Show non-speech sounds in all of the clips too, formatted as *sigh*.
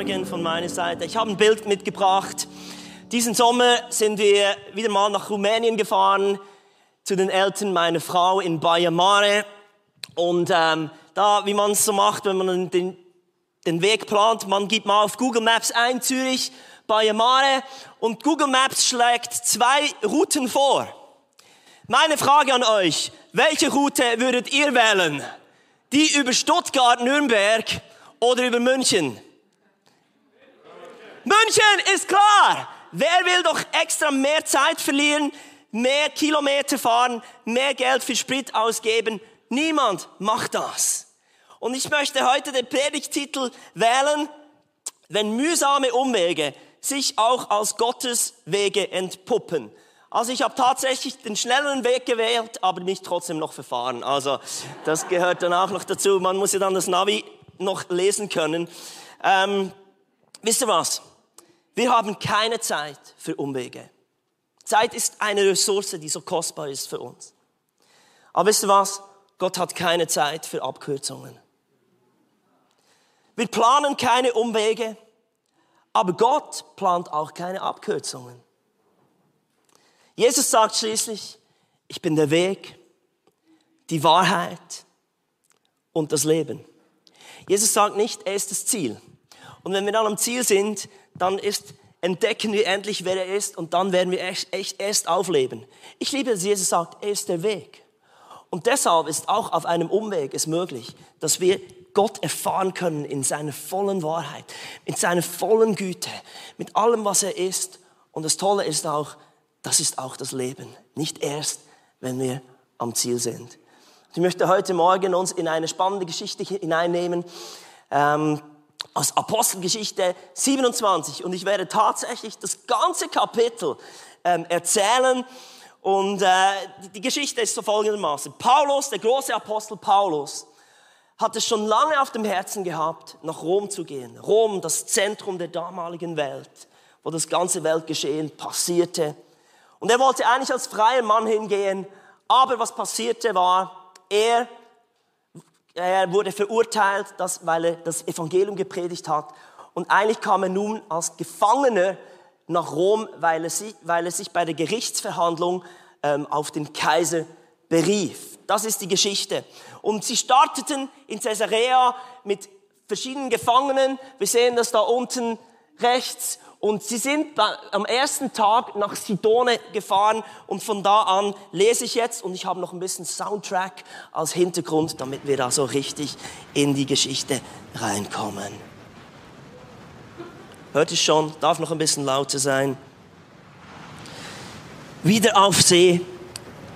Morgen von meiner Seite. Ich habe ein Bild mitgebracht. Diesen Sommer sind wir wieder mal nach Rumänien gefahren zu den Eltern meiner Frau in Baia Mare. Und ähm, da, wie man es so macht, wenn man den, den Weg plant, man gibt mal auf Google Maps ein, Zürich, Baia Mare, und Google Maps schlägt zwei Routen vor. Meine Frage an euch, welche Route würdet ihr wählen? Die über Stuttgart, Nürnberg oder über München? München ist klar. Wer will doch extra mehr Zeit verlieren, mehr Kilometer fahren, mehr Geld für Sprit ausgeben? Niemand macht das. Und ich möchte heute den Predigtitel wählen, wenn mühsame Umwege sich auch als Gottes Wege entpuppen. Also ich habe tatsächlich den schnelleren Weg gewählt, aber mich trotzdem noch verfahren. Also das gehört dann auch noch dazu. Man muss ja dann das Navi noch lesen können. Ähm, wisst ihr was? Wir haben keine Zeit für Umwege. Zeit ist eine Ressource, die so kostbar ist für uns. Aber wisst ihr was? Gott hat keine Zeit für Abkürzungen. Wir planen keine Umwege, aber Gott plant auch keine Abkürzungen. Jesus sagt schließlich, ich bin der Weg, die Wahrheit und das Leben. Jesus sagt nicht, er ist das Ziel. Und wenn wir dann am Ziel sind, dann ist, entdecken wir endlich, wer er ist und dann werden wir echt, echt erst aufleben. Ich liebe, dass Jesus sagt, er ist der Weg. Und deshalb ist auch auf einem Umweg es möglich, dass wir Gott erfahren können in seiner vollen Wahrheit, in seiner vollen Güte, mit allem, was er ist. Und das Tolle ist auch, das ist auch das Leben. Nicht erst, wenn wir am Ziel sind. Ich möchte heute Morgen uns in eine spannende Geschichte hineinnehmen, ähm, aus Apostelgeschichte 27. Und ich werde tatsächlich das ganze Kapitel ähm, erzählen. Und äh, die Geschichte ist so folgendermaßen. Paulus, der große Apostel Paulus, hat es schon lange auf dem Herzen gehabt, nach Rom zu gehen. Rom, das Zentrum der damaligen Welt, wo das ganze Weltgeschehen passierte. Und er wollte eigentlich als freier Mann hingehen, aber was passierte war, er, er wurde verurteilt, dass, weil er das Evangelium gepredigt hat. Und eigentlich kam er nun als Gefangener nach Rom, weil er, sich, weil er sich bei der Gerichtsverhandlung ähm, auf den Kaiser berief. Das ist die Geschichte. Und sie starteten in Caesarea mit verschiedenen Gefangenen. Wir sehen das da unten rechts. Und sie sind am ersten Tag nach Sidone gefahren und von da an lese ich jetzt und ich habe noch ein bisschen Soundtrack als Hintergrund, damit wir da so richtig in die Geschichte reinkommen. Hört ihr schon? Darf noch ein bisschen lauter sein. Wieder auf See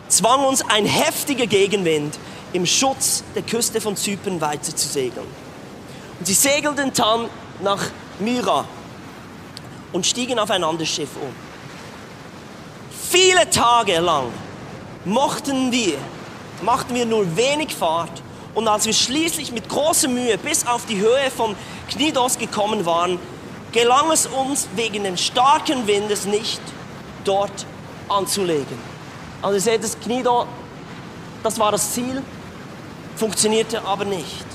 zwang uns ein heftiger Gegenwind im Schutz der Küste von Zypern weiter zu segeln. Und sie segelten dann nach Myra und stiegen auf ein anderes Schiff um. Viele Tage lang mochten wir, machten wir nur wenig Fahrt und als wir schließlich mit großer Mühe bis auf die Höhe von Knidos gekommen waren, gelang es uns wegen des starken Windes nicht, dort anzulegen. Also ihr seht, das Knido, das war das Ziel, funktionierte aber nicht.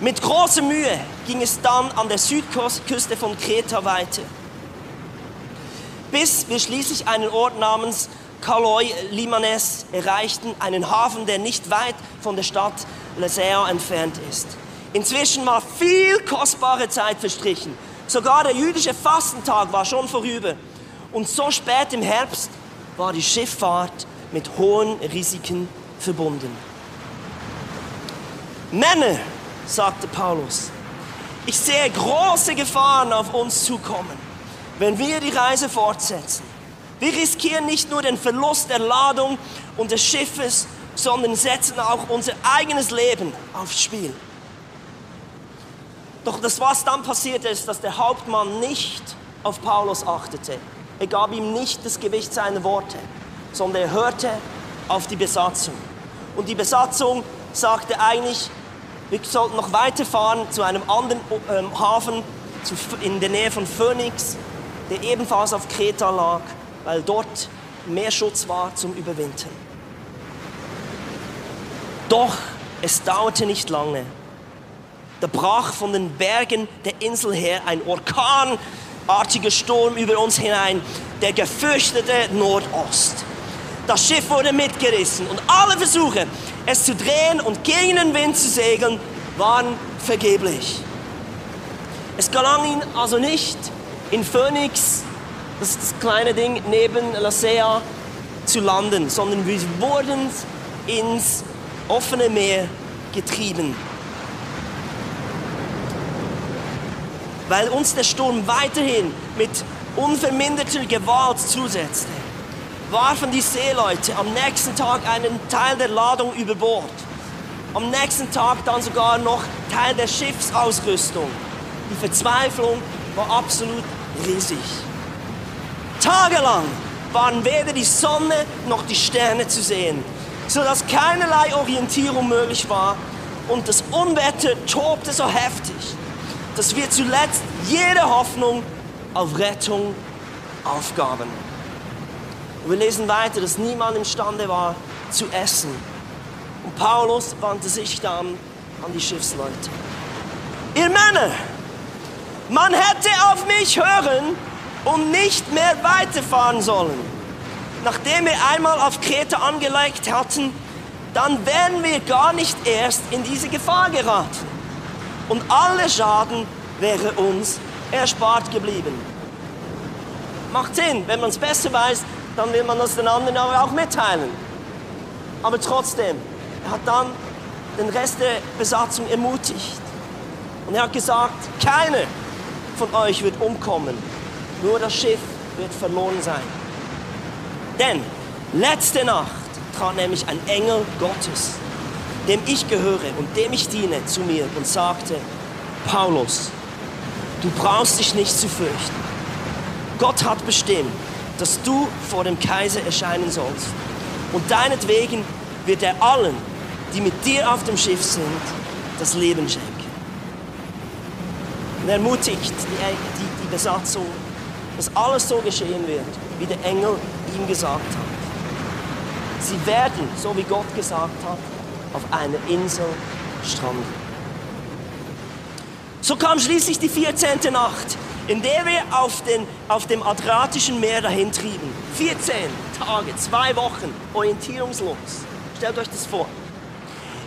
Mit großer Mühe ging es dann an der Südküste von Kreta weiter, bis wir schließlich einen Ort namens Kaloi Limanes erreichten, einen Hafen, der nicht weit von der Stadt Lesea entfernt ist. Inzwischen war viel kostbare Zeit verstrichen. Sogar der jüdische Fastentag war schon vorüber. Und so spät im Herbst war die Schifffahrt mit hohen Risiken verbunden. Männer, sagte Paulus, ich sehe große Gefahren auf uns zukommen, wenn wir die Reise fortsetzen. Wir riskieren nicht nur den Verlust der Ladung und des Schiffes, sondern setzen auch unser eigenes Leben aufs Spiel. Doch das, was dann passierte, ist, dass der Hauptmann nicht auf Paulus achtete. Er gab ihm nicht das Gewicht seiner Worte, sondern er hörte auf die Besatzung. Und die Besatzung sagte eigentlich, wir sollten noch weiterfahren zu einem anderen ähm, Hafen in der Nähe von Phoenix, der ebenfalls auf Kreta lag, weil dort mehr Schutz war zum Überwintern. Doch es dauerte nicht lange. Da brach von den Bergen der Insel her ein orkanartiger Sturm über uns hinein, der gefürchtete Nordost. Das Schiff wurde mitgerissen und alle Versuche, es zu drehen und gegen den Wind zu segeln, waren vergeblich. Es gelang ihnen also nicht, in Phoenix, das das kleine Ding neben Lasea, zu landen, sondern wir wurden ins offene Meer getrieben. Weil uns der Sturm weiterhin mit unverminderter Gewalt zusetzte, warfen die Seeleute am nächsten Tag einen Teil der Ladung über Bord. Am nächsten Tag dann sogar noch Teil der Schiffsausrüstung. Die Verzweiflung war absolut riesig. Tagelang waren weder die Sonne noch die Sterne zu sehen, sodass keinerlei Orientierung möglich war und das Unwetter tobte so heftig, dass wir zuletzt jede Hoffnung auf Rettung aufgaben. Und wir lesen weiter, dass niemand imstande war zu essen. Und Paulus wandte sich dann an die Schiffsleute. Ihr Männer, man hätte auf mich hören und nicht mehr weiterfahren sollen. Nachdem wir einmal auf Kreta angelegt hatten, dann wären wir gar nicht erst in diese Gefahr geraten. Und alle Schaden wäre uns erspart geblieben. Macht Sinn, wenn man es besser weiß, dann will man das den anderen aber auch mitteilen. Aber trotzdem, er hat dann den Rest der Besatzung ermutigt. Und er hat gesagt, keiner von euch wird umkommen, nur das Schiff wird verloren sein. Denn letzte Nacht trat nämlich ein Engel Gottes, dem ich gehöre und dem ich diene, zu mir und sagte, Paulus, du brauchst dich nicht zu fürchten. Gott hat bestimmt, dass du vor dem Kaiser erscheinen sollst. Und deinetwegen wird er allen, die mit dir auf dem Schiff sind, das Leben schenken. Und er ermutigt die, die, die Besatzung, dass alles so geschehen wird, wie der Engel ihm gesagt hat. Sie werden, so wie Gott gesagt hat, auf einer Insel stranden. So kam schließlich die 14. Nacht, in der wir auf, den, auf dem Adriatischen Meer dahin trieben. 14 Tage, zwei Wochen, orientierungslos. Stellt euch das vor.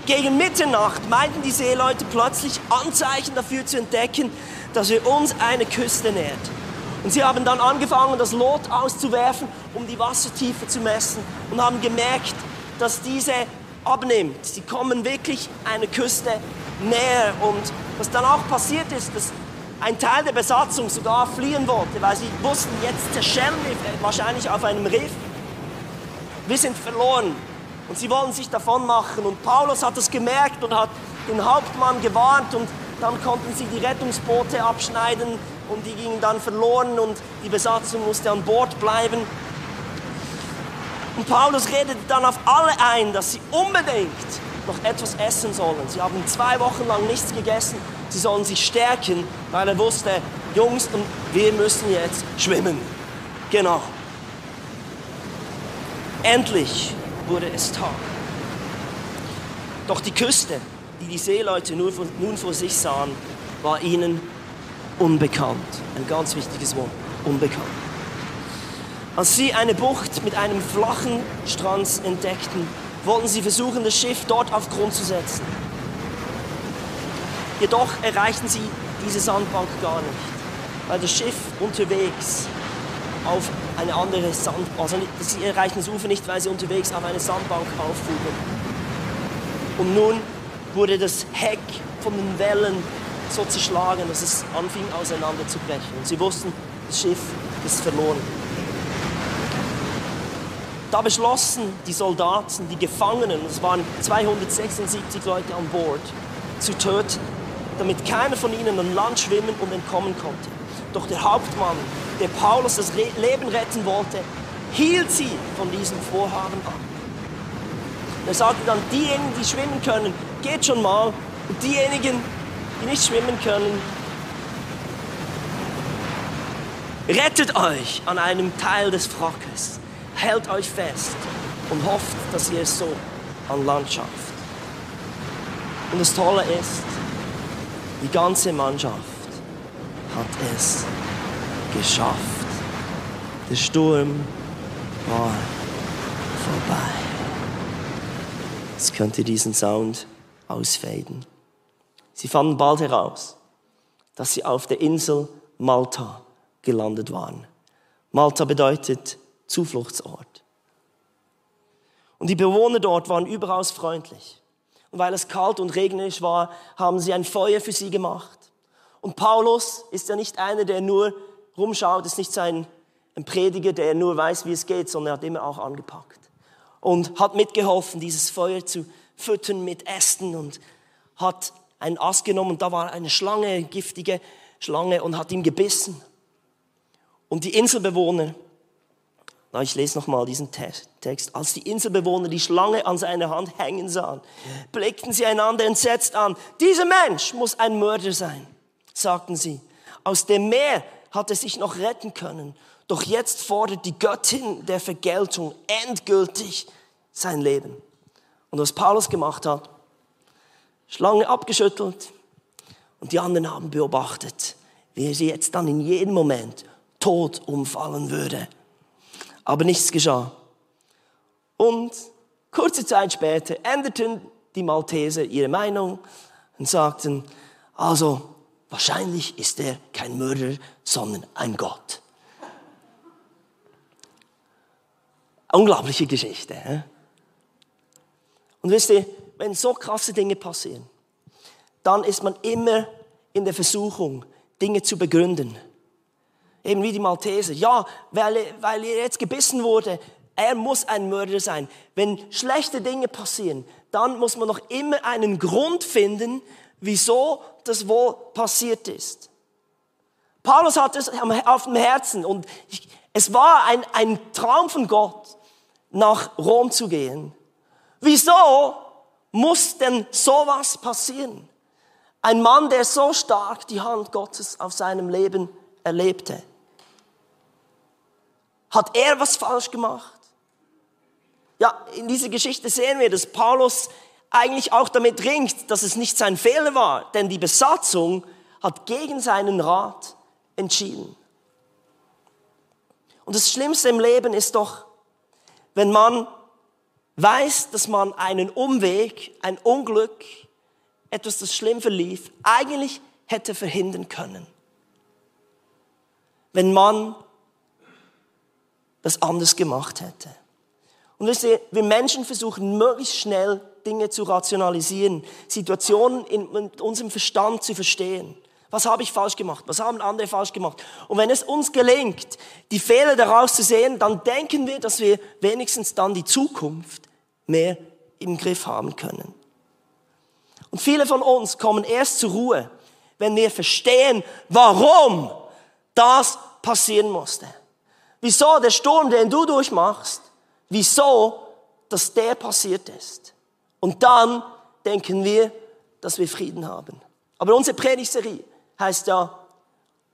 Gegen Mitternacht meinten die Seeleute plötzlich Anzeichen dafür zu entdecken, dass wir uns eine Küste nähert. Und sie haben dann angefangen, das Lot auszuwerfen, um die Wassertiefe zu messen und haben gemerkt, dass diese abnimmt. Sie kommen wirklich einer Küste näher. Und was dann auch passiert ist, dass ein Teil der Besatzung sogar fliehen wollte, weil sie wussten, jetzt zerschellen wir wahrscheinlich auf einem Riff. Wir sind verloren. Und sie wollen sich davon machen. Und Paulus hat das gemerkt und hat den Hauptmann gewarnt und dann konnten sie die Rettungsboote abschneiden und die gingen dann verloren und die Besatzung musste an Bord bleiben. Und Paulus redete dann auf alle ein, dass sie unbedingt noch etwas essen sollen. Sie haben zwei Wochen lang nichts gegessen. Sie sollen sich stärken, weil er wusste, Jungs, und wir müssen jetzt schwimmen. Genau. Endlich wurde es Tag. Doch die Küste, die die Seeleute nun vor sich sahen, war ihnen unbekannt. Ein ganz wichtiges Wort, unbekannt. Als sie eine Bucht mit einem flachen Strand entdeckten, wollten sie versuchen, das Schiff dort auf Grund zu setzen. Jedoch erreichten sie diese Sandbank gar nicht, weil das Schiff unterwegs auf eine andere Sandbank, also sie erreichten das Ufer nicht, weil sie unterwegs auf eine Sandbank auffuhren. Und nun wurde das Heck von den Wellen so zerschlagen, dass es anfing auseinanderzubrechen. Und sie wussten, das Schiff ist verloren. Da beschlossen die Soldaten, die Gefangenen, es waren 276 Leute an Bord, zu töten, damit keiner von ihnen an Land schwimmen und entkommen konnte. Doch der Hauptmann, der Paulus das Leben retten wollte, hielt sie von diesem Vorhaben ab. Er sagte dann, diejenigen, die schwimmen können, geht schon mal. Und diejenigen, die nicht schwimmen können, rettet euch an einem Teil des Wrackes, hält euch fest und hofft, dass ihr es so an Land schafft. Und das Tolle ist, Die ganze Mannschaft hat es geschafft. Der Sturm war vorbei. Jetzt könnt ihr diesen Sound ausfaden. Sie fanden bald heraus, dass sie auf der Insel Malta gelandet waren. Malta bedeutet Zufluchtsort. Und die Bewohner dort waren überaus freundlich. Und weil es kalt und regnerisch war, haben sie ein Feuer für sie gemacht. Und Paulus ist ja nicht einer, der nur rumschaut, ist nicht sein ein Prediger, der nur weiß, wie es geht, sondern er hat immer auch angepackt. Und hat mitgeholfen, dieses Feuer zu füttern mit Ästen und hat einen Ast genommen und da war eine Schlange, eine giftige Schlange und hat ihm gebissen. Und die Inselbewohner, na, ich lese nochmal diesen Text, als die Inselbewohner die Schlange an seiner Hand hängen sahen, blickten sie einander entsetzt an. Dieser Mensch muss ein Mörder sein, sagten sie. Aus dem Meer hat er sich noch retten können. Doch jetzt fordert die Göttin der Vergeltung endgültig sein Leben. Und was Paulus gemacht hat, Schlange abgeschüttelt und die anderen haben beobachtet, wie er sie jetzt dann in jedem Moment tot umfallen würde. Aber nichts geschah. Und kurze Zeit später änderten die Malteser ihre Meinung und sagten, also wahrscheinlich ist er kein Mörder, sondern ein Gott. Unglaubliche Geschichte. He? Und wisst ihr, wenn so krasse Dinge passieren, dann ist man immer in der Versuchung, Dinge zu begründen. Eben wie die Malteser. Ja, weil, weil er jetzt gebissen wurde, er muss ein Mörder sein. Wenn schlechte Dinge passieren, dann muss man noch immer einen Grund finden, wieso das wohl passiert ist. Paulus hat es auf dem Herzen und es war ein, ein Traum von Gott, nach Rom zu gehen. Wieso muss denn sowas passieren? Ein Mann, der so stark die Hand Gottes auf seinem Leben erlebte. Hat er was falsch gemacht? Ja, in dieser Geschichte sehen wir, dass Paulus eigentlich auch damit ringt, dass es nicht sein Fehler war, denn die Besatzung hat gegen seinen Rat entschieden. Und das Schlimmste im Leben ist doch, wenn man weiß, dass man einen Umweg, ein Unglück, etwas, das schlimm verlief, eigentlich hätte verhindern können. Wenn man das anders gemacht hätte. Und wisst ihr, wir Menschen versuchen möglichst schnell Dinge zu rationalisieren, Situationen in unserem Verstand zu verstehen. Was habe ich falsch gemacht? Was haben andere falsch gemacht? Und wenn es uns gelingt, die Fehler daraus zu sehen, dann denken wir, dass wir wenigstens dann die Zukunft mehr im Griff haben können. Und viele von uns kommen erst zur Ruhe, wenn wir verstehen, warum das passieren musste. Wieso der Sturm, den du durchmachst, wieso, dass der passiert ist. Und dann denken wir, dass wir Frieden haben. Aber unsere Predigserie heißt ja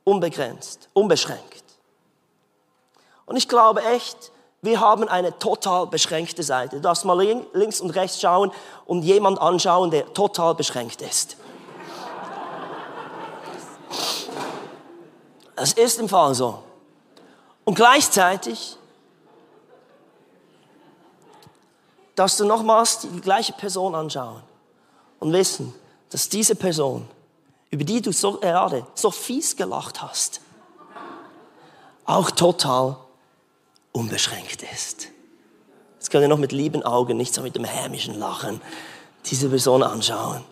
unbegrenzt, unbeschränkt. Und ich glaube echt, wir haben eine total beschränkte Seite. Du darfst mal links und rechts schauen und jemand anschauen, der total beschränkt ist. Es ist im Fall so. Und gleichzeitig darfst du nochmals die gleiche Person anschauen und wissen, dass diese Person über die du so, gerade so fies gelacht hast, auch total unbeschränkt ist. Jetzt könnt ihr noch mit lieben Augen, nicht so mit dem hämischen Lachen, diese Person anschauen.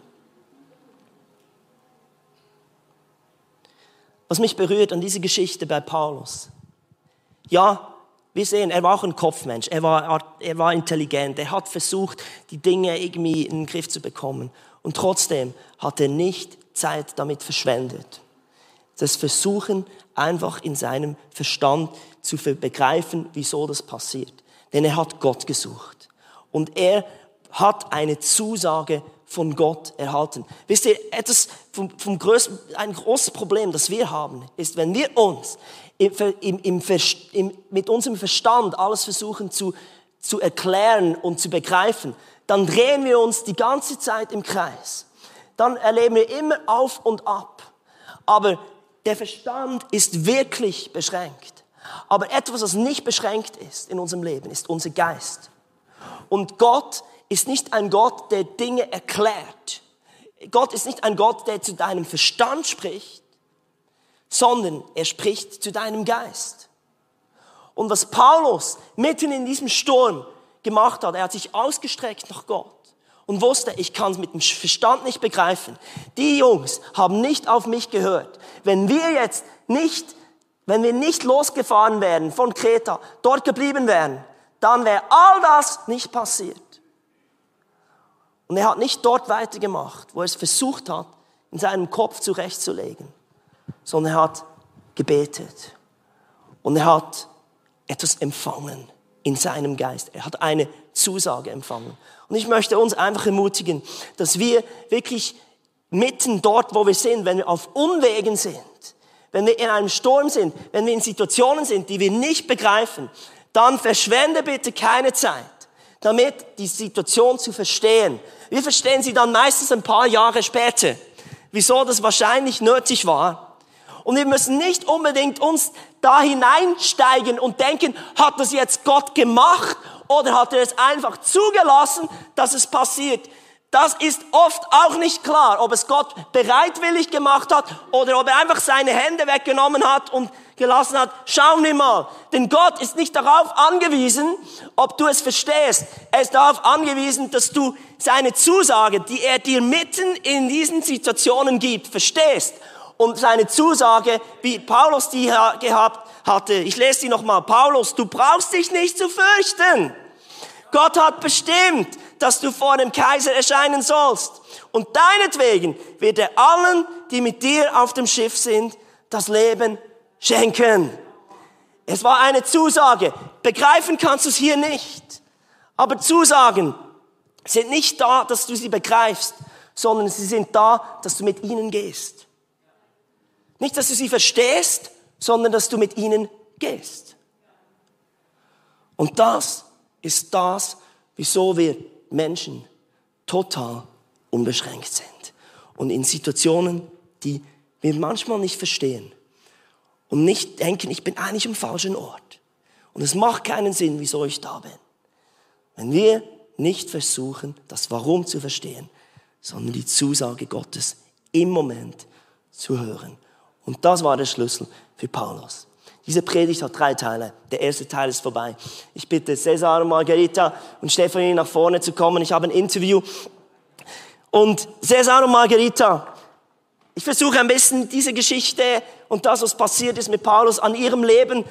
Was mich berührt an dieser Geschichte bei Paulus. Ja, wir sehen, er war auch ein Kopfmensch, er war, er war intelligent, er hat versucht, die Dinge irgendwie in den Griff zu bekommen. Und trotzdem hat er nicht Zeit damit verschwendet. Das Versuchen, einfach in seinem Verstand zu begreifen, wieso das passiert. Denn er hat Gott gesucht. Und er hat eine Zusage von Gott erhalten. Wisst ihr, etwas vom, vom größten, ein großes Problem, das wir haben, ist, wenn wir uns im, im, im, mit unserem Verstand alles versuchen zu, zu erklären und zu begreifen, dann drehen wir uns die ganze Zeit im Kreis. dann erleben wir immer auf und ab. Aber der Verstand ist wirklich beschränkt. Aber etwas, was nicht beschränkt ist in unserem Leben, ist unser Geist. Und Gott ist nicht ein Gott, der Dinge erklärt. Gott ist nicht ein Gott, der zu deinem Verstand spricht, sondern er spricht zu deinem Geist. Und was Paulus mitten in diesem Sturm gemacht hat, er hat sich ausgestreckt nach Gott und wusste, ich kann es mit dem Verstand nicht begreifen. Die Jungs haben nicht auf mich gehört. Wenn wir jetzt nicht, wenn wir nicht losgefahren wären von Kreta, dort geblieben wären, dann wäre all das nicht passiert. Und er hat nicht dort weitergemacht, wo er es versucht hat, in seinem Kopf zurechtzulegen, sondern er hat gebetet. Und er hat etwas empfangen in seinem Geist. Er hat eine Zusage empfangen. Und ich möchte uns einfach ermutigen, dass wir wirklich mitten dort, wo wir sind, wenn wir auf Unwegen sind, wenn wir in einem Sturm sind, wenn wir in Situationen sind, die wir nicht begreifen, dann verschwende bitte keine Zeit, damit die Situation zu verstehen. Wir verstehen sie dann meistens ein paar Jahre später, wieso das wahrscheinlich nötig war. Und wir müssen nicht unbedingt uns da hineinsteigen und denken, hat das jetzt Gott gemacht oder hat er es einfach zugelassen, dass es passiert? Das ist oft auch nicht klar, ob es Gott bereitwillig gemacht hat oder ob er einfach seine Hände weggenommen hat und gelassen hat. Schauen wir mal. Denn Gott ist nicht darauf angewiesen, ob du es verstehst. Er ist darauf angewiesen, dass du seine Zusage, die er dir mitten in diesen Situationen gibt, verstehst. Und seine Zusage, wie Paulus die gehabt hatte. Ich lese sie nochmal. Paulus, du brauchst dich nicht zu fürchten. Gott hat bestimmt, dass du vor dem Kaiser erscheinen sollst. Und deinetwegen wird er allen, die mit dir auf dem Schiff sind, das Leben schenken. Es war eine Zusage. Begreifen kannst du es hier nicht. Aber Zusagen sind nicht da, dass du sie begreifst, sondern sie sind da, dass du mit ihnen gehst. Nicht, dass du sie verstehst, sondern dass du mit ihnen gehst. Und das ist das, wieso wir Menschen total unbeschränkt sind. Und in Situationen, die wir manchmal nicht verstehen und nicht denken, ich bin eigentlich am falschen Ort. Und es macht keinen Sinn, wieso ich da bin. Wenn wir nicht versuchen, das Warum zu verstehen, sondern die Zusage Gottes im Moment zu hören. Und das war der Schlüssel für Paulus. Diese Predigt hat drei Teile. Der erste Teil ist vorbei. Ich bitte Cesar Margarita und Stefanie nach vorne zu kommen. Ich habe ein Interview. Und Cesar und Margarita, ich versuche ein bisschen diese Geschichte und das, was passiert ist mit Paulus an ihrem Leben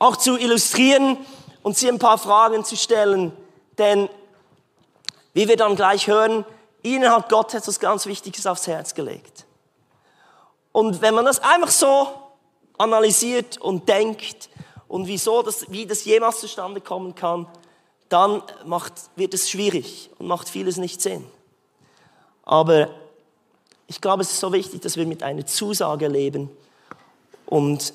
auch zu illustrieren und sie ein paar Fragen zu stellen. Denn, wie wir dann gleich hören, ihnen hat Gott etwas ganz Wichtiges aufs Herz gelegt. Und wenn man das einfach so analysiert und denkt und wieso das, wie das jemals zustande kommen kann, dann macht, wird es schwierig und macht vieles nicht Sinn. Aber ich glaube, es ist so wichtig, dass wir mit einer Zusage leben und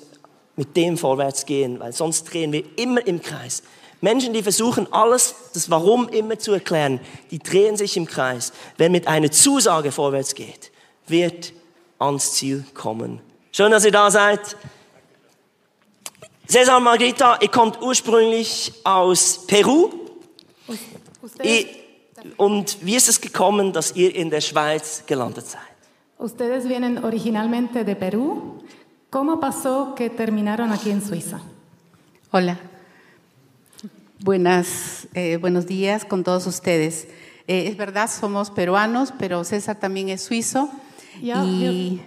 mit dem vorwärts gehen, weil sonst drehen wir immer im Kreis. Menschen, die versuchen, alles, das Warum immer zu erklären, die drehen sich im Kreis. Wer mit einer Zusage vorwärts geht, wird ans Ziel kommen. Schön, dass ihr da seid. Cesar Margarita, ihr kommt ursprünglich aus Peru. Ihr, und wie ist es gekommen, dass ihr in der Schweiz gelandet seid? Ustedes vienen originalmente de Perú. ¿Cómo pasó que terminaron aquí en Suiza? Hola. Buenas, eh, buenos días con todos ustedes. Eh, es verdad, somos peruanos, pero César también es suizo. Ja, y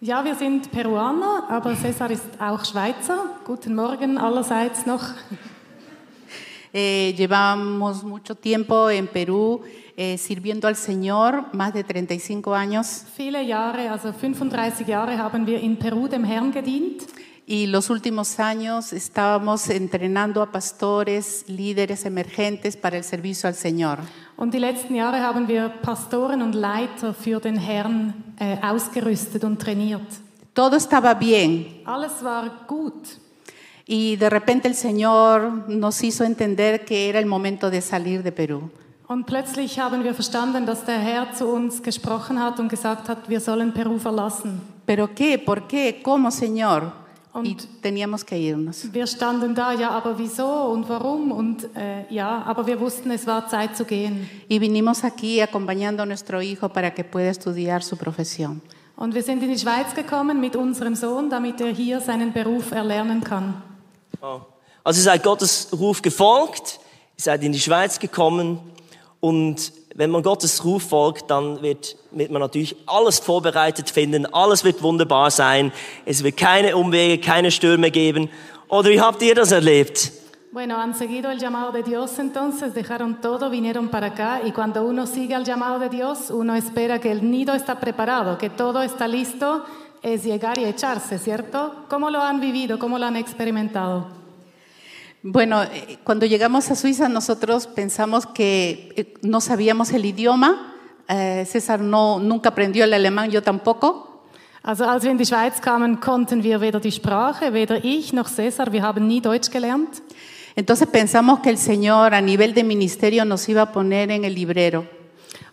Ja, wir sind Peruaner, aber Cesar ist auch Schweizer. Guten Morgen allerseits noch. *laughs* eh, llevamos mucho tiempo en Perú eh, sirviendo al Señor, más de 35 años. Viele Jahre, also 35 Jahre haben wir in Peru dem Herrn gedient. Y los últimos años estábamos entrenando a pastores, líderes emergentes para el servicio al Señor. Und die letzten Jahre haben wir Pastoren und Leiter für den Herrn äh, ausgerüstet und trainiert. Todo estaba bien Alles war gut. y de repente el Señor nos hizo entender que era el momento de salir de Perú. Und plötzlich haben wir verstanden, dass der Herr zu uns gesprochen hat und gesagt hat, wir sollen Peru verlassen. ¿Pero qué? ¿Por qué? ¿Cómo, Señor? Und- Y teníamos que irnos. Wir standen da, ja, aber wieso und warum? Und äh, ja, aber wir wussten, es war Zeit zu gehen. Y vinimos aquí acompañando a nuestro hijo para que pueda estudiar su profesión. Und wir sind in die Schweiz gekommen mit unserem Sohn, damit er hier seinen Beruf erlernen kann. Wow. Also ihr seid Gottes Ruf gefolgt, ihr seid in die Schweiz gekommen und wenn man Gottes Ruf folgt, dann wird, wird man natürlich alles vorbereitet finden, alles wird wunderbar sein, es wird keine Umwege, keine Stürme geben. Oder wie habt ihr das erlebt? Bueno, han seguido el llamado de Dios entonces, dejaron todo, vinieron para acá y cuando uno sigue al llamado de Dios, uno espera que el nido está preparado, que todo está listo, es llegar y echarse, ¿cierto? ¿Cómo lo han vivido? ¿Cómo lo han experimentado? Bueno, eh, cuando llegamos a Suiza nosotros pensamos que eh, no sabíamos el idioma. Eh, César no, nunca aprendió el alemán, yo tampoco. Also als wir in die Schweiz kamen, konnten wir weder die Sprache, weder ich noch Cesar, wir haben nie Deutsch gelernt. Entonces pensamos que el Señor a nivel de ministerio nos iba a poner en el librero.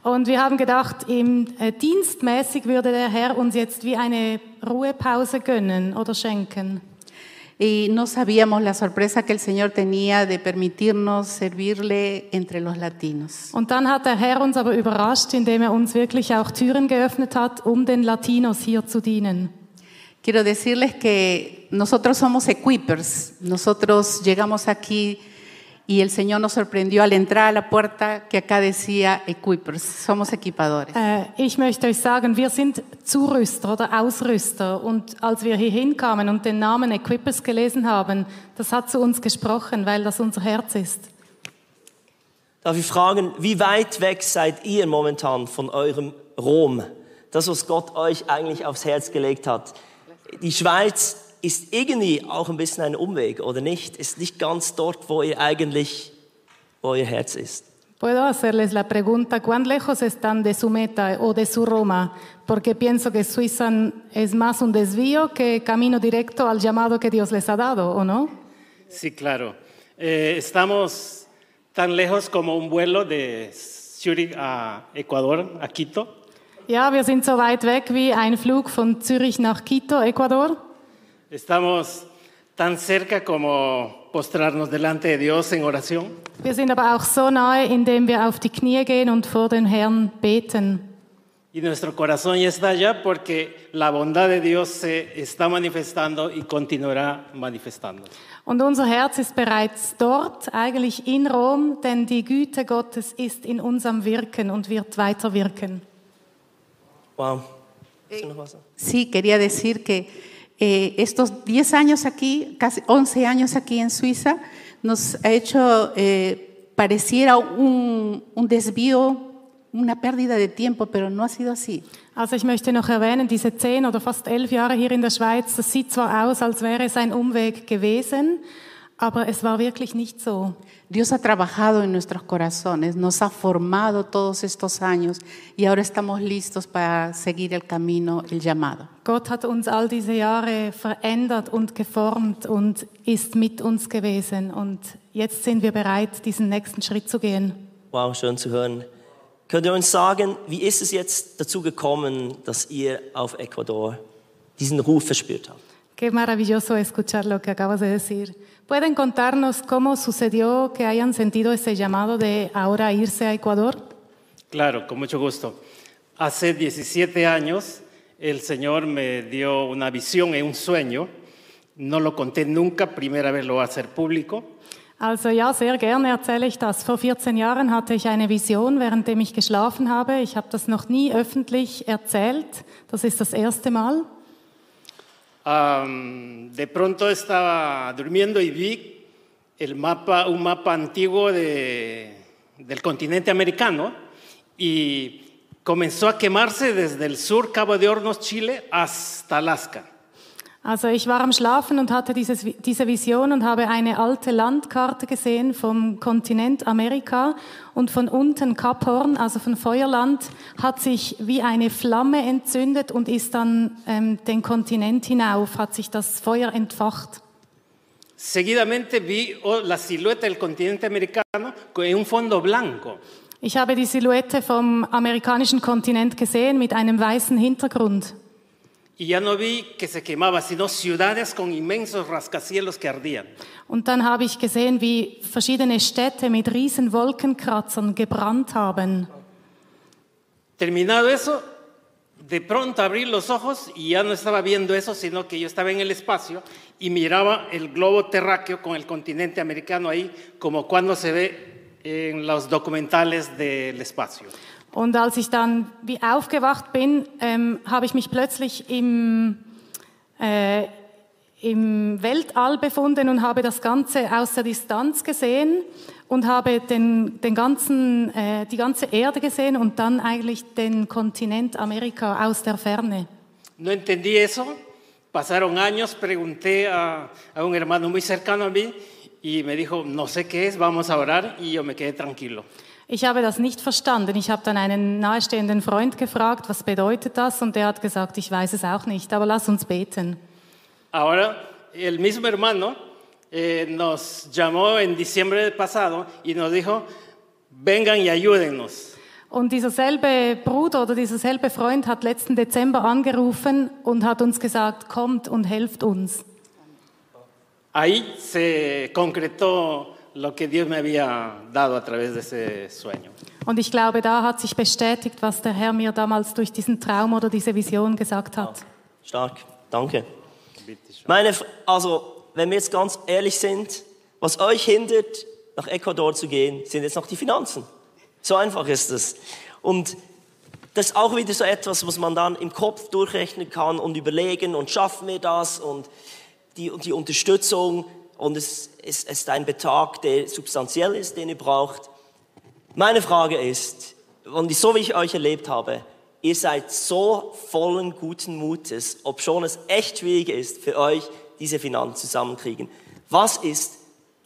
Und wir haben gedacht, im äh, dienstmäßig würde der Herr uns jetzt wie eine Ruhepause gönnen oder schenken. Y no sabíamos la sorpresa que el Señor tenía de permitirnos servirle entre los latinos. Und dann hat der Herr uns aber überrascht, indem er uns wirklich auch Türen geöffnet hat, um den Latinos hier zu dienen. Quiero decirles que nosotros somos equippers. Nosotros llegamos aquí y el Señor nos sorprendió al entrar a la puerta que acá decía equippers. Somos equipadores. Äh, ich möchte euch sagen, wir sind Zurüster oder Ausrüster. Und als wir hier hinkamen und den Namen Equippers gelesen haben, das hat zu uns gesprochen, weil das unser Herz ist. Darf ich fragen, wie weit weg seid ihr momentan von eurem Rom? Das, was Gott euch eigentlich aufs Herz gelegt hat. Die Schweiz ist irgendwie auch ein bisschen ein Umweg, oder nicht? Ist nicht ganz dort, wo ihr eigentlich, wo euer Herz ist. Puedo hacerles la pregunta, ¿cuán lejos están de su meta o de su Roma? Porque pienso que Suiza es más un desvío que camino directo al llamado que Dios les ha dado, ¿o no? Sí, claro. Eh, estamos tan lejos como un vuelo de Zurich a Ecuador, a Quito. Ja, wir sind so weit weg wie ein Flug von Zürich nach Quito, Ecuador. Estamos tan cerca como postrarnos delante de Dios en oración. Wir sind aber auch so nahe, indem wir auf die Knie gehen und vor den Herrn beten. Y nuestro corazón ya está allá porque la bondad de Dios se está manifestando y continuará manifestando. Und unser Herz ist bereits dort, eigentlich in Rom, denn die Güte Gottes ist in unserem Wirken und wird weiter wirken. Wow. Was? Sí, quería decir que eh, estos 10 años aquí, casi 11 años aquí en Suiza, nos ha hecho, eh, pareciera un, un desvío, una pérdida de tiempo, pero no ha sido así. Also ich möchte noch erwähnen, diese zehn oder fast elf Jahre hier in der Schweiz, das sieht zwar aus, als wäre es ein Umweg gewesen, aber es war wirklich nicht so. Dios ha trabajado en nuestros corazones, nos ha formado todos estos años y ahora estamos listos para seguir el camino, el llamado. Gott hat uns all diese Jahre verändert und geformt und ist mit uns gewesen. Und jetzt sind wir bereit, diesen nächsten Schritt zu gehen. Wow, schön zu hören. Könnt ihr uns sagen, wie ist es jetzt dazu gekommen, dass ihr auf Ecuador diesen Ruf verspürt habt? Qué maravilloso escuchar lo que acabas de decir. ¿Pueden contarnos cómo sucedió que hayan sentido ese llamado de ahora irse a Ecuador? Claro, con mucho gusto. Hace 17 años el Señor me dio una visión y un sueño. No lo conté nunca, primera vez lo voy a hacer público. Also ja, sehr gerne erzähle ich das. Vor 14 Jahren hatte ich eine Vision, währenddem ich geschlafen habe. Ich habe das noch nie öffentlich erzählt. Das ist das erste Mal. Am, de pronto estaba durmiendo y vi el mapa, un mapa antiguo de- del continente americano y comenzó a quemarse desde el sur, Cabo de Hornos, Chile, hasta Alaska. Also ich war am Schlafen und hatte dieses, diese Vision und habe eine alte Landkarte gesehen vom Kontinent Amerika und von unten Kap Horn, also von Feuerland, hat sich wie eine Flamme entzündet und ist dann ähm, den Kontinent hinauf, hat sich das Feuer entfacht. Seguidamente vi oh, la silueta del continente americano con un fondo blanco. Ich habe die Silhouette vom amerikanischen Kontinent gesehen mit einem weißen Hintergrund. Y ya no vi que se quemaba, sino ciudades con inmensos rascacielos que ardían. Und dann habe ich gesehen, wie verschiedene Städte mit riesen Wolkenkratzern gebrannt haben. Terminado eso, de pronto abrí los ojos y ya no estaba viendo eso, sino que yo estaba en el espacio y miraba el globo terráqueo con el continente americano ahí, como cuando se ve en los documentales del espacio. Und als ich dann wie aufgewacht bin, ähm, habe ich mich plötzlich im, äh, im Weltall befunden und habe das Ganze aus der Distanz gesehen und habe den, den ganzen, äh, die ganze Erde gesehen und dann eigentlich den Kontinent Amerika aus der Ferne. No entendí eso, pasaron años, pregunté a, a un hermano muy cercano a mí y me dijo, no sé qué es, vamos a orar y yo me quedé tranquilo. Ich habe das nicht verstanden. Ich habe dann einen nahestehenden Freund gefragt, was bedeutet das? Und der hat gesagt, ich weiß es auch nicht, aber lass uns beten. Ahora, el mismo hermano eh, nos llamó en diciembre pasado y nos dijo, vengan y ayúdennos. Und dieser selbe Bruder oder dieser selbe Freund hat letzten Dezember angerufen und hat uns gesagt, kommt und helft uns. Ahí se concretó lo que Dios me había dado a través de ese sueño. Und ich glaube, da hat sich bestätigt, was der Herr mir damals durch diesen Traum oder diese Vision gesagt hat. Stark, danke. Meine, also, wenn wir jetzt ganz ehrlich sind, was euch hindert, nach Ecuador zu gehen, sind jetzt noch die Finanzen. So einfach ist es. Und das ist auch wieder so etwas, was man dann im Kopf durchrechnen kann und überlegen und schaffen wir das und die, und die Unterstützung und es, ist ein Betrag, der substanziell ist, den ihr braucht. Meine Frage ist, und so wie ich euch erlebt habe, ihr seid so vollen guten Mutes, ob schon es echt schwierig ist für euch, diese Finanzen zusammenkriegen. Was ist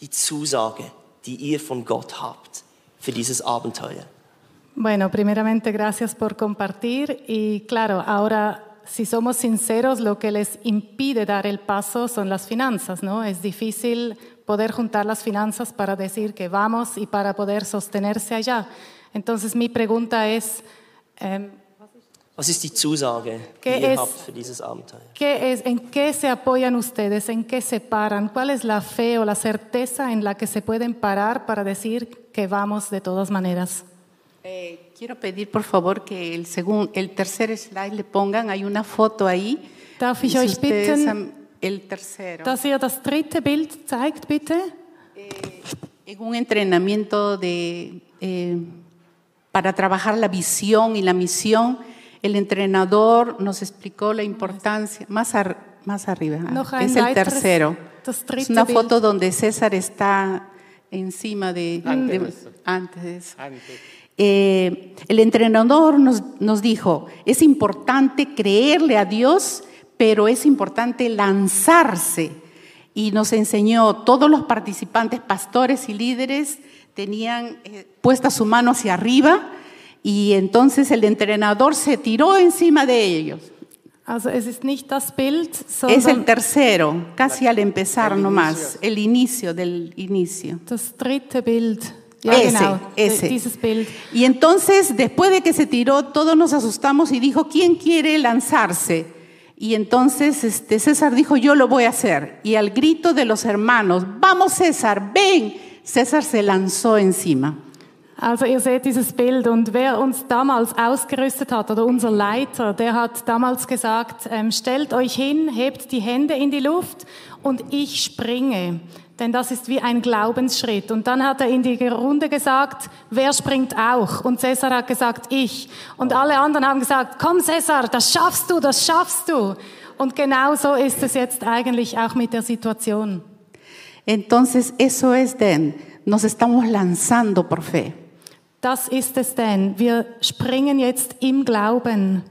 die Zusage, die ihr von Gott habt für dieses Abenteuer? Bueno, primeramente gracias por compartir y claro, ahora si somos sinceros, lo que les impide dar el paso son las finanzas, ¿no? Es difícil poder juntar las finanzas para decir que vamos y para poder sostenerse allá. Entonces mi pregunta es, ähm, Was ist die Zusage, die ¿Qué ihr es- habt für dieses Abenteuer? ¿qué es, ¿en qué se apoyan ustedes? ¿En qué se paran? ¿Cuál es la fe o la certeza en la que se pueden parar para decir que vamos de todas maneras? Eh, quiero pedir por favor que el, segun- el tercer slide le pongan, hay una foto ahí. Darf ich euch bitten, el tercero. Dass ihr das dritte Bild zeigt, bitte. En un entrenamiento de, eh, para trabajar la visión y la misión, el entrenador nos explicó la importancia, más, ar- más arriba, ah, Noch ein es el weiteres- tercero. das Es una Bild. foto donde César está encima de... Antes de- antes de eso. Antes. Eh, el entrenador nos, nos dijo, es importante creerle a Dios, pero es importante lanzarse. Y nos enseñó, todos los participantes, pastores y líderes, tenían eh, puesta su mano hacia arriba y entonces el entrenador se tiró encima de ellos. Also es ist nicht das Bild, Es el tercero, casi al empezar el nomás, inicio. el inicio del inicio. das dritte Bild. Ja, ese, genau, ese. dieses Bild. Y entonces, después de que se tiró, todos nos asustamos y dijo, ¿quién quiere lanzarse? Y entonces este, César dijo, yo lo voy a hacer. Y al grito de los hermanos, vamos César, ven, César se lanzó encima. Also ihr seht dieses Bild und wer uns damals ausgerüstet hat oder unser Leiter, der hat damals gesagt, ähm, stellt euch hin, hebt die Hände in die Luft und ich springe. Denn das ist wie ein Glaubensschritt. Und dann hat er in die Runde gesagt, wer springt auch? Und Cäsar hat gesagt, ich. Und alle anderen haben gesagt, komm Cäsar, das schaffst du, das schaffst du. Und genau so ist es jetzt eigentlich auch mit der Situation. Entonces, eso es, Den, nos estamos lanzando por fe. Das ist es denn. Wir springen jetzt im Glauben.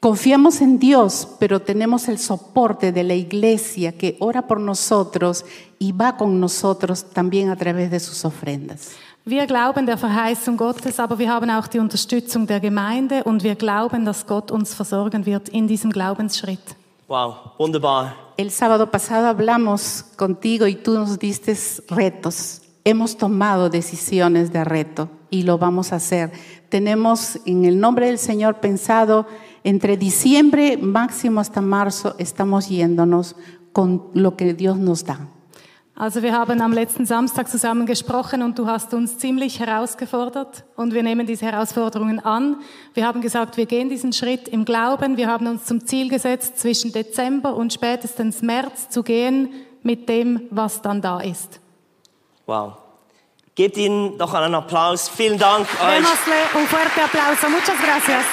Confiamos en Dios, pero tenemos el soporte de la iglesia que ora por nosotros y va con nosotros también a través de sus ofrendas. Wir glauben der Verheißung Gottes, aber wir haben auch die Unterstützung der Gemeinde und wir glauben, dass Gott uns versorgen wird in diesem Glaubensschritt. Wow, wunderbar. El sábado pasado hablamos contigo y tú nos diste retos. Hemos tomado decisiones de reto. y lo vamos a hacer. Tenemos en el nombre del Señor pensado entre diciembre máximo hasta marzo estamos yéndonos con lo que Dios nos da. Also wir haben am letzten Samstag zusammen gesprochen und du hast uns ziemlich herausgefordert und wir nehmen diese Herausforderungen an. Wir haben gesagt, wir gehen diesen Schritt im Glauben. Wir haben uns zum Ziel gesetzt, zwischen Dezember und spätestens März zu gehen mit dem, was dann da ist. Wow. Gebt ihnen doch einen Applaus. Vielen Dank euch. Démosle un fuerte aplauso. Muchas gracias.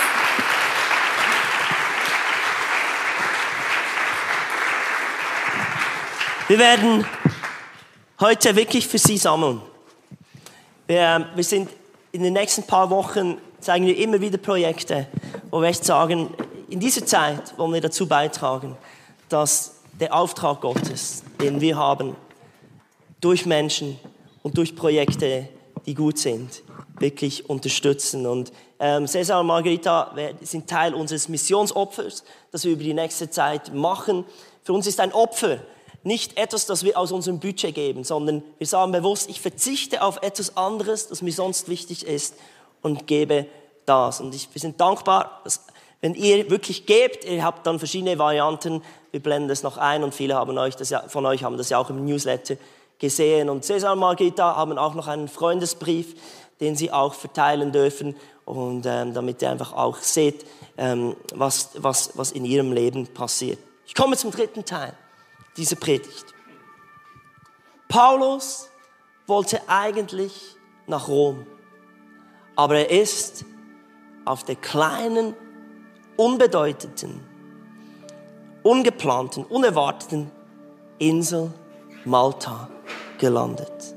Wir werden heute wirklich für Sie sammeln. Wir, wir sind in den nächsten paar Wochen, zeigen wir immer wieder Projekte, wo wir echt sagen, in dieser Zeit wollen wir dazu beitragen, dass der Auftrag Gottes, den wir haben, durch Menschen und durch Projekte, die gut sind, wirklich unterstützen. Und ähm, Cesar und Margarita sind Teil unseres Missionsopfers, das wir über die nächste Zeit machen. Für uns ist ein Opfer nicht etwas, das wir aus unserem Budget geben, sondern wir sagen bewusst, ich verzichte auf etwas anderes, das mir sonst wichtig ist und gebe das. Und ich, wir sind dankbar, dass, wenn ihr wirklich gebt, ihr habt dann verschiedene Varianten, wir blenden das noch ein und viele haben euch das ja, von euch haben das ja auch im Newsletter gesehen. Und Cesar Margita haben auch noch einen Freundesbrief, den sie auch verteilen dürfen und ähm, damit ihr einfach auch seht, ähm, was, was, was in ihrem Leben passiert. Ich komme zum dritten Teil diese Predigt. Paulus wollte eigentlich nach Rom, aber er ist auf der kleinen, unbedeutenden, ungeplanten, unerwarteten Insel Malta gelandet.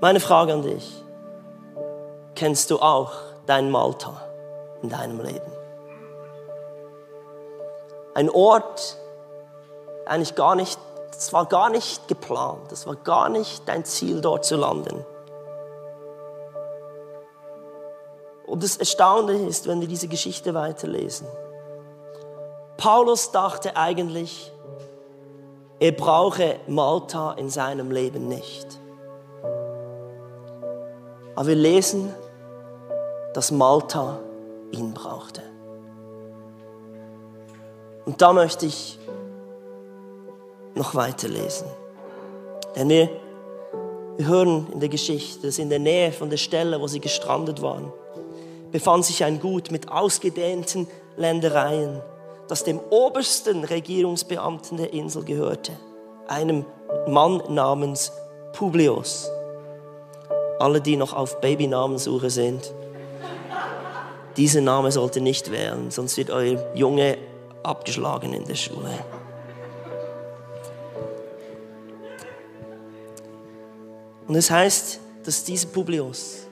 Meine Frage an dich, kennst du auch dein Malta in deinem Leben? Ein Ort, eigentlich gar nicht, es war gar nicht geplant, es war gar nicht dein Ziel, dort zu landen. Und das Erstaunliche ist, wenn wir diese Geschichte weiterlesen. Paulus dachte eigentlich, er brauche Malta in seinem Leben nicht. Aber wir lesen, dass Malta ihn brauchte. Und da möchte ich noch weiterlesen. Denn wir, wir hören in der Geschichte, dass in der Nähe von der Stelle, wo sie gestrandet waren, befand sich ein Gut mit ausgedehnten Ländereien, das dem obersten Regierungsbeamten der Insel gehörte, einem Mann namens Publius. Alle, die noch auf Babynamensuche sind, dieser Name sollte nicht wählen, sonst wird euer Junge abgeschlagen in der Schule. Und es heißt, dass dieser Publius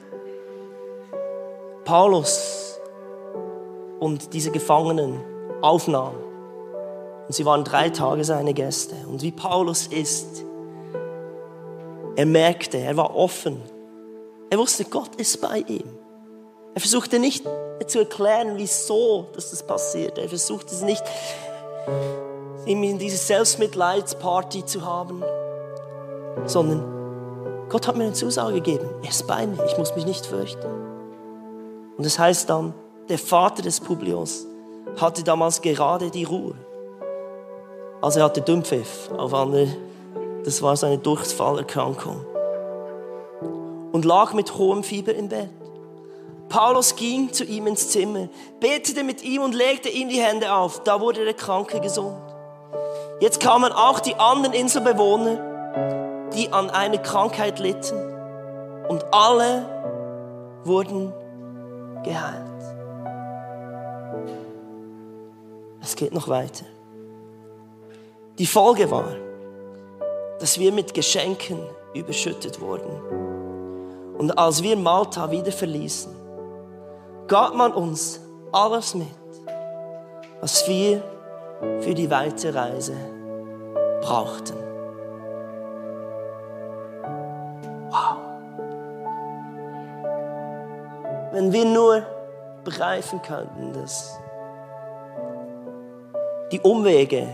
Paulus und diese Gefangenen aufnahm. Und sie waren drei Tage seine Gäste. Und wie Paulus ist, er merkte, er war offen. Er wusste, Gott ist bei ihm. Er versuchte nicht zu erklären, wieso dass das passiert. Er versuchte es nicht, ihm in diese Selbstmitleidsparty zu haben, sondern Gott hat mir eine Zusage gegeben. Er ist bei mir. Ich muss mich nicht fürchten. Und das heißt dann, der Vater des Publius hatte damals gerade die Ruhe. Also er hatte Dümpfiff auf andere. Das war seine Durchfallerkrankung. Und lag mit hohem Fieber im Bett. Paulus ging zu ihm ins Zimmer, betete mit ihm und legte ihm die Hände auf. Da wurde der Kranke gesund. Jetzt kamen auch die anderen Inselbewohner die an einer Krankheit litten und alle wurden geheilt. Es geht noch weiter. Die Folge war, dass wir mit Geschenken überschüttet wurden. Und als wir Malta wieder verließen, gab man uns alles mit, was wir für die weite Reise brauchten. Wenn wir nur begreifen könnten, dass die Umwege,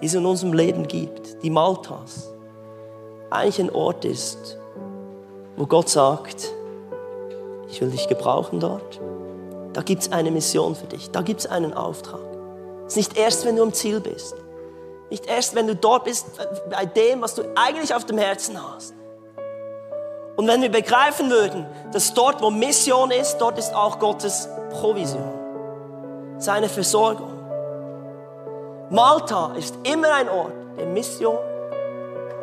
die es in unserem Leben gibt, die Maltas, eigentlich ein Ort ist, wo Gott sagt, ich will dich gebrauchen dort. Da gibt es eine Mission für dich, da gibt es einen Auftrag. Es ist nicht erst, wenn du am Ziel bist. Nicht erst, wenn du dort bist, bei dem, was du eigentlich auf dem Herzen hast. Und wenn wir begreifen würden, dass dort, wo Mission ist, dort ist auch Gottes Provision. Seine Versorgung. Malta ist immer ein Ort der Mission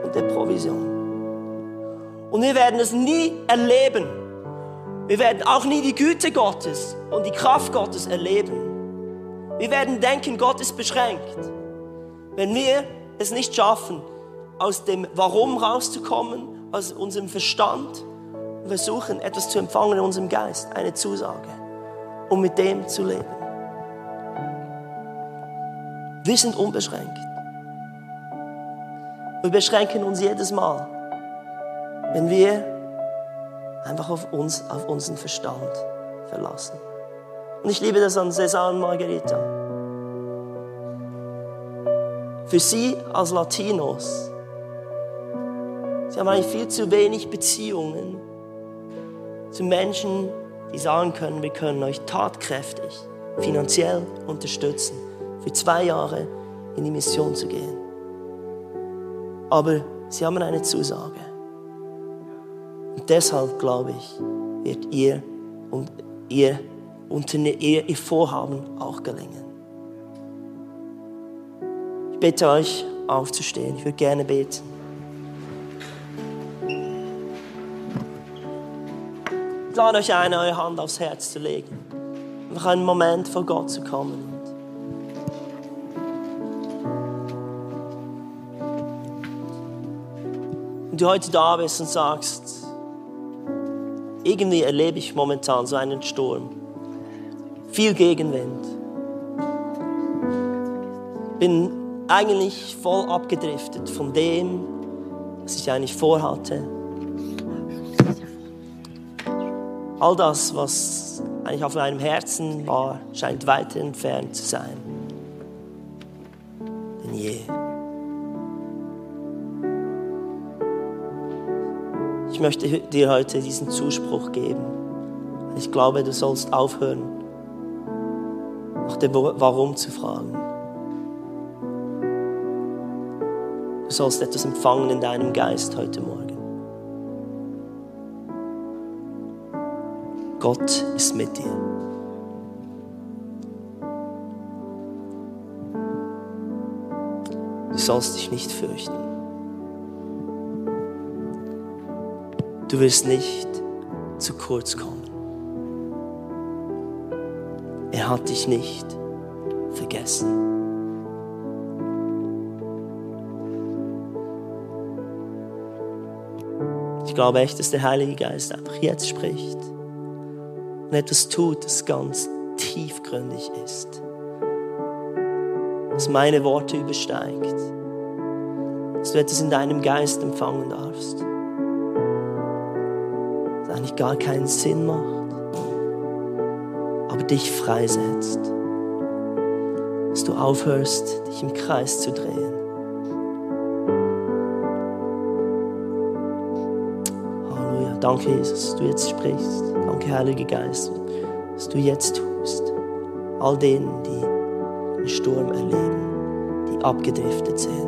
und der Provision. Und wir werden es nie erleben. Wir werden auch nie die Güte Gottes und die Kraft Gottes erleben. Wir werden denken, Gott ist beschränkt. Wenn wir es nicht schaffen, aus dem Warum rauszukommen, aus unserem Verstand versuchen, etwas zu empfangen in unserem Geist, eine Zusage, um mit dem zu leben. Wir sind unbeschränkt. Wir beschränken uns jedes Mal, wenn wir einfach auf uns, auf unseren Verstand verlassen. Und ich liebe das an Cesar und Margarita für sie als Latinos, sie haben eigentlich viel zu wenig Beziehungen zu Menschen, die sagen können, wir können euch tatkräftig, finanziell unterstützen, für zwei Jahre in die Mission zu gehen. Aber sie haben eine Zusage. Und deshalb glaube ich, wird ihr und ihr, ihr, ihr Vorhaben auch gelingen. Ich bitte euch aufzustehen. Ich würde gerne beten. Ich lade euch ein, eure Hand aufs Herz zu legen. Einfach einen Moment vor Gott zu kommen. Und du heute da bist und sagst, irgendwie erlebe ich momentan so einen Sturm. Viel Gegenwind. Bin eigentlich voll abgedriftet von dem, was ich eigentlich vorhatte. All das, was eigentlich auf meinem Herzen war, scheint weiter entfernt zu sein denn je. Ich möchte dir heute diesen Zuspruch geben. Ich glaube, du sollst aufhören, nach dem Warum zu fragen. Du sollst etwas empfangen in deinem Geist heute Morgen. Gott ist mit dir. Du sollst dich nicht fürchten. Du wirst nicht zu kurz kommen. Er hat dich nicht vergessen. glaube echt, dass der Heilige Geist einfach jetzt spricht und etwas tut, das ganz tiefgründig ist, was meine Worte übersteigt, dass du etwas in deinem Geist empfangen darfst, gar keinen Sinn macht, aber dich freisetzt, dass du aufhörst, dich im Kreis zu drehen Danke, Jesus, dass du jetzt sprichst. Danke, Heiliger Geist, dass du jetzt tust. All denen, die einen Sturm erleben, die abgedriftet sind.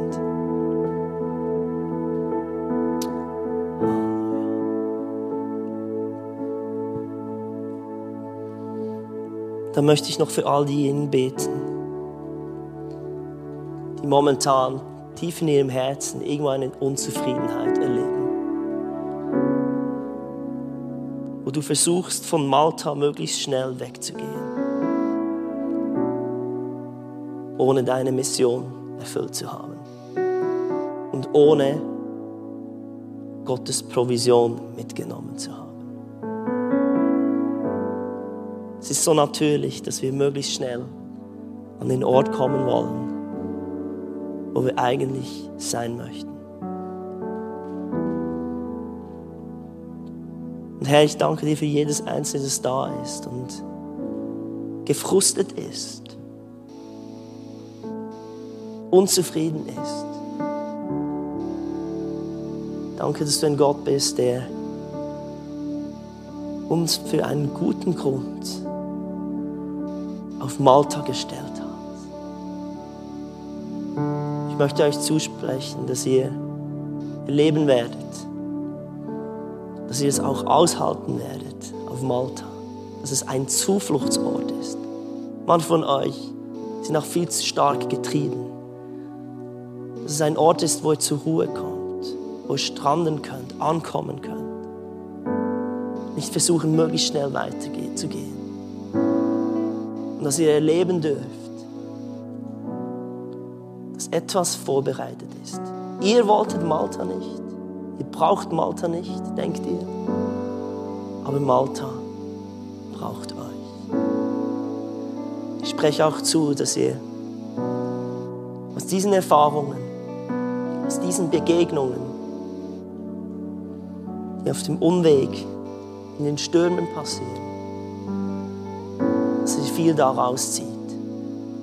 Dann möchte ich noch für all diejenigen beten, die momentan tief in ihrem Herzen irgendwo eine Unzufriedenheit erleben. wo du versuchst, von Malta möglichst schnell wegzugehen, ohne deine Mission erfüllt zu haben und ohne Gottes Provision mitgenommen zu haben. Es ist so natürlich, dass wir möglichst schnell an den Ort kommen wollen, wo wir eigentlich sein möchten. Herr, ich danke dir für jedes Einzelne, das da ist und gefrustet ist, unzufrieden ist. Danke, dass du ein Gott bist, der uns für einen guten Grund auf Malta gestellt hat. Ich möchte euch zusprechen, dass ihr erleben werdet, dass ihr es auch aushalten werdet auf Malta, dass es ein Zufluchtsort ist. Manche von euch sind auch viel zu stark getrieben. Dass es ein Ort ist, wo ihr zur Ruhe kommt, wo ihr stranden könnt, ankommen könnt. Nicht versuchen, möglichst schnell weiterzugehen. Und dass ihr erleben dürft, dass etwas vorbereitet ist. Ihr wolltet Malta nicht. Ihr braucht Malta nicht, denkt ihr. Aber Malta braucht euch. Ich spreche auch zu, dass ihr aus diesen Erfahrungen, aus diesen Begegnungen, die auf dem Umweg in den Stürmen passieren, viel daraus zieht,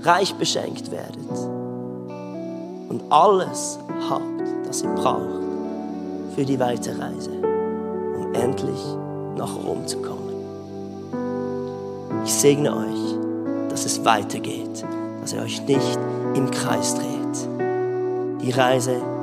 reich beschenkt werdet und alles habt, das ihr braucht für die Weiterreise, um endlich nach Rom zu kommen. Ich segne euch, dass es weitergeht, dass ihr euch nicht im Kreis dreht. Die Reise weiter.